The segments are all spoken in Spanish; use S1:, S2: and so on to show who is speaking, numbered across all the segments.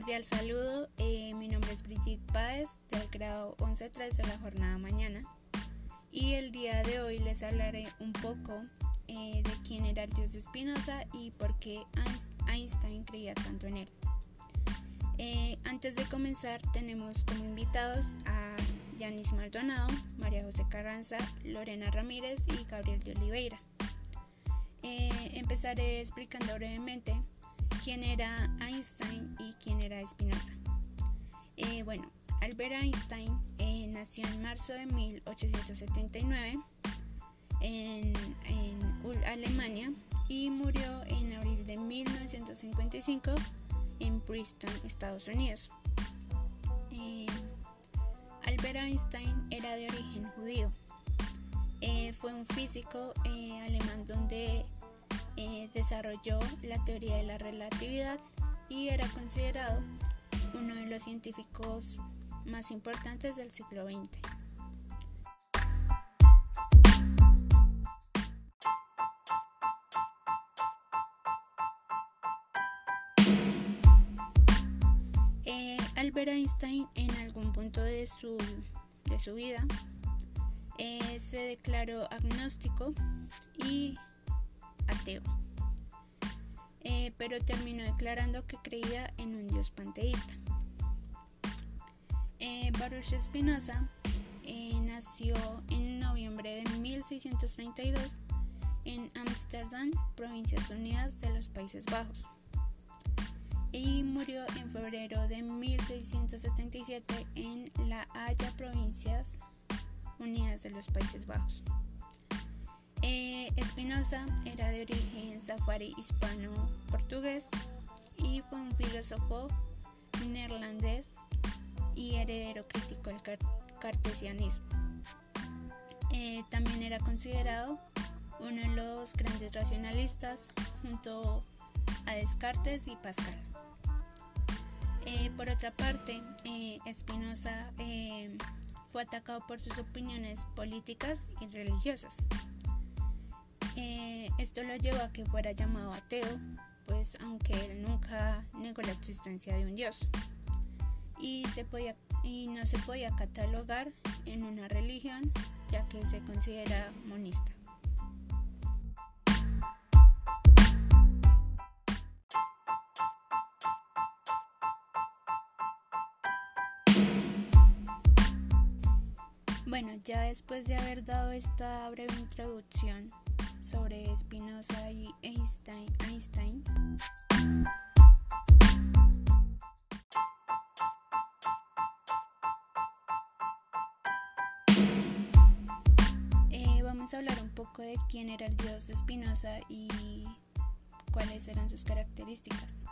S1: cordial saludo, eh, mi nombre es Brigitte Páez del grado 11.3 de la jornada mañana y el día de hoy les hablaré un poco eh, de quién era el dios de Spinoza y por qué Einstein creía tanto en él. Eh, antes de comenzar tenemos como invitados a Yanis Maldonado, María José Carranza, Lorena Ramírez y Gabriel de Oliveira. empezaré explicando brevemente quién era Einstein y quién era Spinoza. Eh, bueno, Albert Einstein eh, nació en marzo de 1879 en, Alemania y murió en abril de 1955 en Princeton, Estados Unidos. Eh, Albert Einstein era de origen judío. fue un físico alemán donde desarrolló la teoría de la relatividad y era considerado uno de los científicos más importantes del siglo XX. Eh, Albert Einstein en algún punto de su, de su vida eh, se declaró agnóstico y eh, pero terminó declarando que creía en un dios panteísta. Eh, Baruch Spinoza eh, nació en noviembre de 1632 en Ámsterdam, Provincias Unidas de los Países Bajos, y murió en febrero de 1677 en La Haya, Provincias Unidas de los Países Bajos. Espinosa era de origen safari hispano-portugués y fue un filósofo neerlandés y heredero crítico del cartesianismo. Eh, también era considerado uno de los grandes racionalistas junto a Descartes y Pascal. Eh, por otra parte, eh, Spinoza fue atacado por sus opiniones políticas y religiosas. Esto lo llevó a que fuera llamado ateo, pues aunque él nunca negó la existencia de un dios. Y, no se podía catalogar en una religión, ya que se considera monista. Bueno, ya después de haber dado esta breve introducción sobre Spinoza y Einstein. Einstein. Eh, vamos a hablar un poco de quién era el dios de Spinoza y cuáles eran sus características.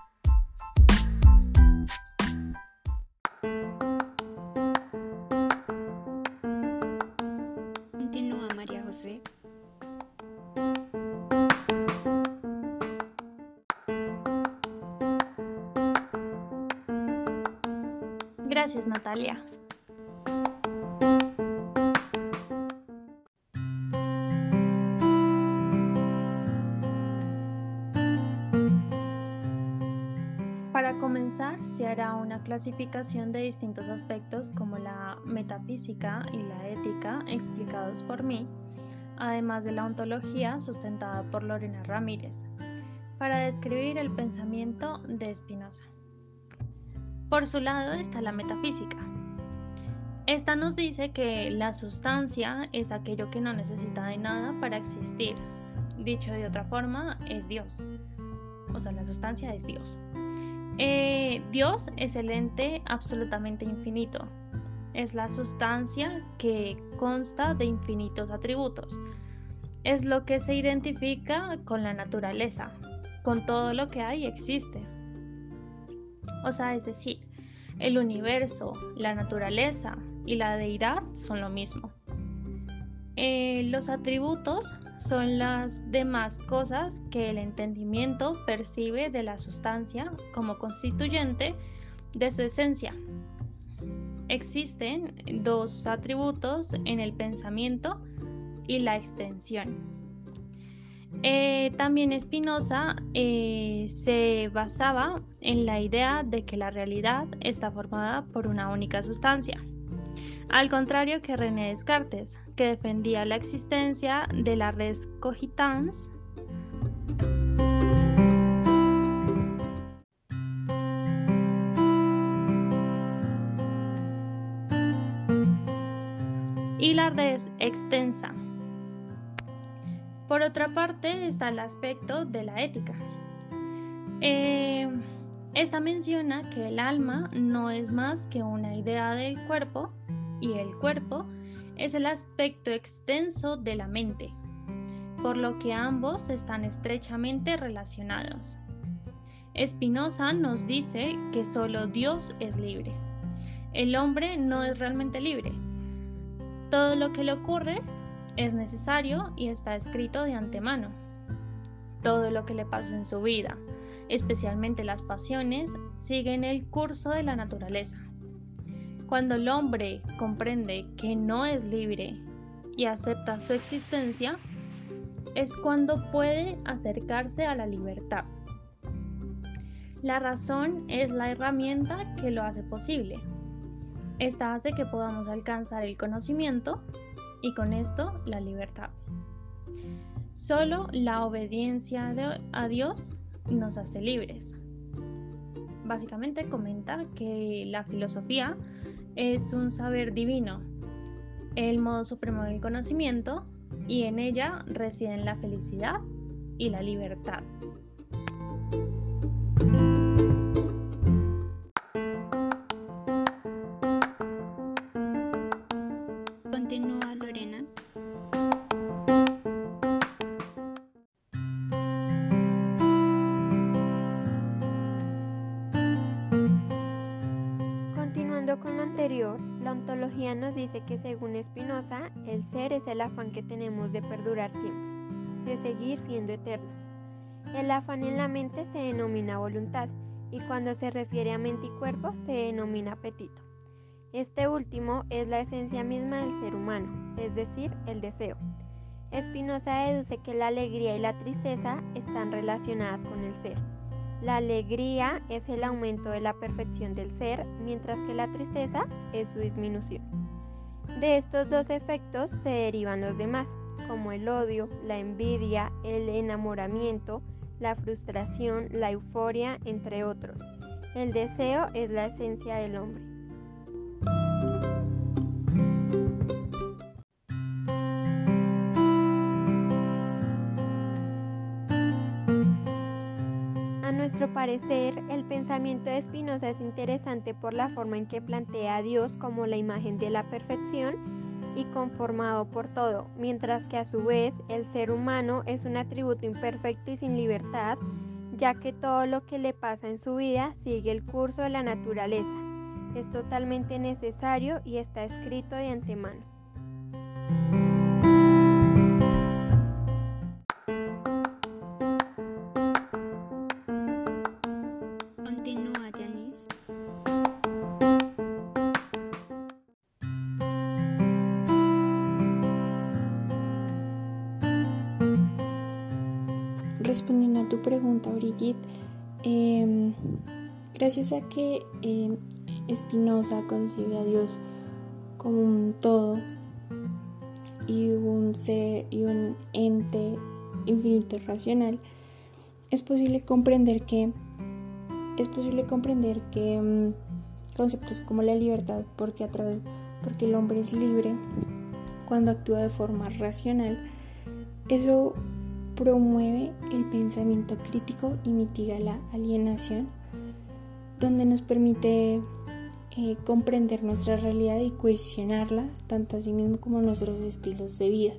S2: Gracias, Natalia. Para comenzar, se hará una clasificación de distintos aspectos como la metafísica y la ética explicados por mí, además de la ontología sustentada por Lorena Ramírez, para describir el pensamiento de Spinoza. Por su lado está la metafísica. Esta nos dice que la sustancia es aquello que no necesita de nada para existir. Dicho de otra forma, es Dios. O sea, la sustancia es Dios. Eh, Dios es el ente absolutamente infinito. Es la sustancia que consta de infinitos atributos. Es lo que se identifica con la naturaleza, con todo lo que hay existe. O sea, es decir, el universo, la naturaleza y la deidad son lo mismo. Eh, los atributos son las demás cosas que el entendimiento percibe de la sustancia como constituyente de su esencia. Existen dos atributos en el pensamiento y la extensión. Eh, también Spinoza eh, se basaba en la idea de que la realidad está formada por una única sustancia, al contrario que René Descartes, que defendía la existencia de la res cogitans y la res extensa. Por otra parte está el aspecto de la ética. Eh, esta menciona que el alma no es más que una idea del cuerpo y el cuerpo es el aspecto extenso de la mente, por lo que ambos están estrechamente relacionados. Spinoza nos dice que solo Dios es libre. El hombre no es realmente libre. Todo lo que le ocurre es necesario y está escrito de antemano. Todo lo que le pasó en su vida, especialmente las pasiones, siguen el curso de la naturaleza. Cuando el hombre comprende que no es libre y acepta su existencia, es cuando puede acercarse a la libertad. La razón es la herramienta que lo hace posible. Esta hace que podamos alcanzar el conocimiento y con esto la libertad. Solo la obediencia a Dios nos hace libres. Básicamente comenta que la filosofía es un saber divino, el modo supremo del conocimiento y en ella residen la felicidad y la libertad.
S3: La ontología nos dice que según Spinoza, el ser es el afán que tenemos de perdurar siempre, de seguir siendo eternos. El afán en la mente se denomina voluntad y cuando se refiere a mente y cuerpo se denomina apetito. Este último es la esencia misma del ser humano, es decir, el deseo. Spinoza deduce que la alegría y la tristeza están relacionadas con el ser la alegría es el aumento de la perfección del ser, mientras que la tristeza es su disminución. De estos dos efectos se derivan los demás, como el odio, la envidia, el enamoramiento, la frustración, la euforia, entre otros. El deseo es la esencia del hombre. Nuestro parecer, el pensamiento de Spinoza es interesante por la forma en que plantea a Dios como la imagen de la perfección y conformado por todo, mientras que a su vez el ser humano es un atributo imperfecto y sin libertad, ya que todo lo que le pasa en su vida sigue el curso de la naturaleza. Es totalmente necesario y está escrito de antemano.
S4: Pregunta, Brigitte, em, gracias a que eh, Spinoza concibe a Dios como un todo y un ser y un ente infinito racional, es posible comprender que es posible comprender que em, conceptos como la libertad, porque a través porque el hombre es libre cuando actúa de forma racional, eso promueve el pensamiento crítico y mitiga la alienación, donde nos permite eh, comprender nuestra realidad y cuestionarla, tanto a sí mismo como nuestros estilos de vida.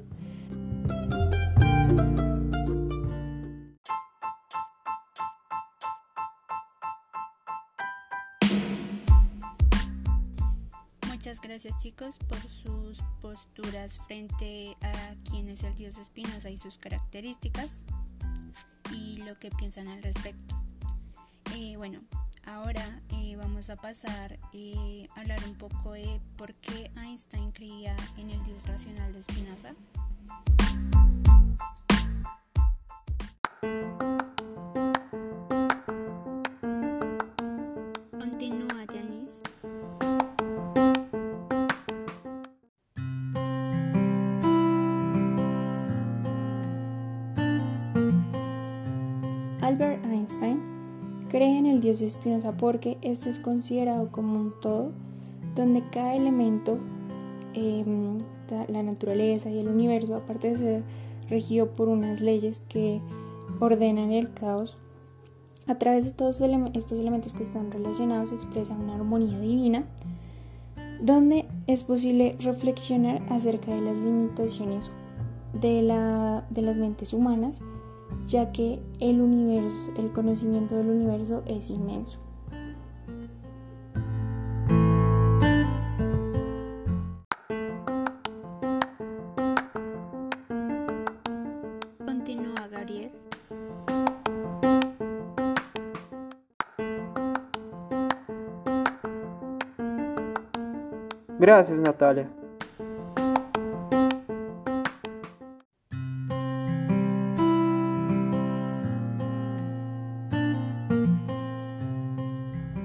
S1: Muchas gracias chicos por posturas frente a quién es el dios Espinosa y sus características y lo que piensan al respecto. Eh, bueno, ahora eh, vamos a pasar eh, a hablar un poco de por qué Einstein creía en el dios racional de Spinoza.
S4: Albert Einstein cree en el Dios Espinosa porque este es considerado como un todo donde cada elemento, em, la naturaleza y el universo, aparte de ser regido por unas leyes que ordenan el caos, a través de todos estos elementos que están relacionados se expresa una armonía divina donde es posible reflexionar acerca de las limitaciones de, la, de las mentes humanas, ya que el universo, el conocimiento del universo es inmenso.
S5: Gracias, Natalia.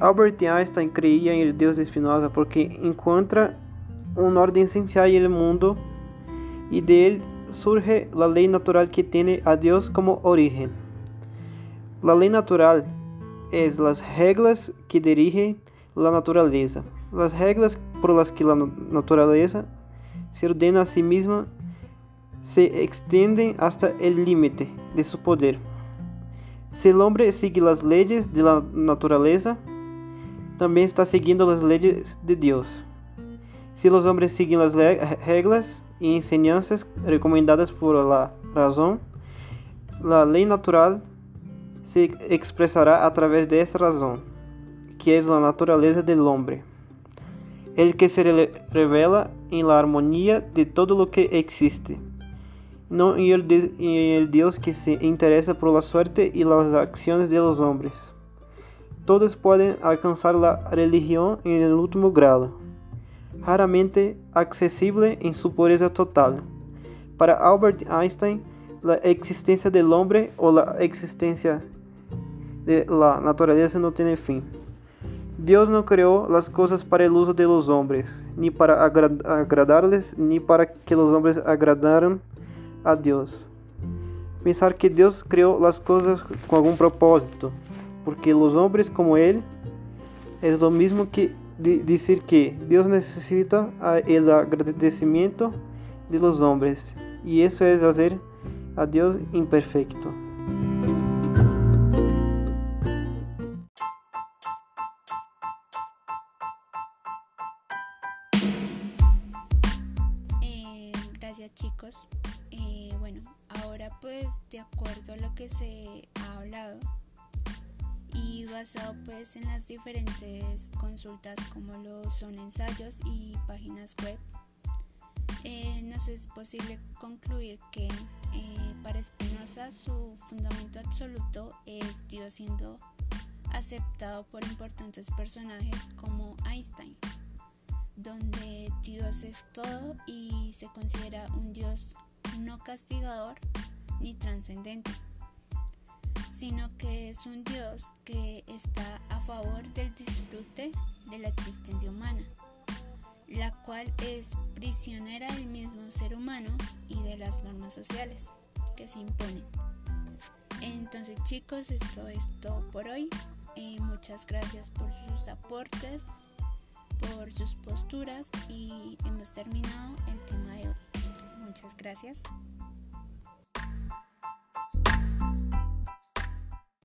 S5: Albert Einstein creía en el Dios de Spinoza porque encuentra un orden esencial en el mundo y de él surge la ley natural que tiene a Dios como origen. La ley natural es las reglas que dirigen la naturaleza. Las reglas por las que la naturaleza se ordena a sí misma se extienden hasta el límite de su poder. Si el hombre sigue las leyes de la naturaleza, también está siguiendo las leyes de Dios. Si los hombres siguen las reglas y enseñanzas recomendadas por la razón, la ley natural se expresará a través de esa razón, que es la naturaleza del hombre el que se revela en la armonía de todo lo que existe, no en el, Dios que se interesa por la suerte y las acciones de los hombres. Todos pueden alcanzar la religión en el último grado, raramente accesible en su pureza total. Para Albert Einstein, la existencia del hombre o la existencia de la naturaleza no tiene fin. Dios no creó las cosas para el uso de los hombres, ni para agradarles, ni para que los hombres agradaran a Dios. Pensar que Dios creó las cosas con algún propósito, porque los hombres como Él es lo mismo que decir que Dios necesita el agradecimiento de los hombres, y eso es hacer a Dios imperfecto.
S1: Como lo son ensayos y páginas web, eh, nos es posible concluir que eh, para Spinoza su fundamento absoluto es Dios siendo aceptado por importantes personajes como Einstein donde Dios es todo y se considera un Dios no castigador ni trascendente, sino que es un Dios que está a favor del disfrute cual es prisionera del mismo ser humano y de las normas sociales que se imponen. Entonces chicos, esto es todo por hoy. Eh, muchas gracias por sus aportes por sus posturas y hemos terminado el tema de hoy. Muchas gracias.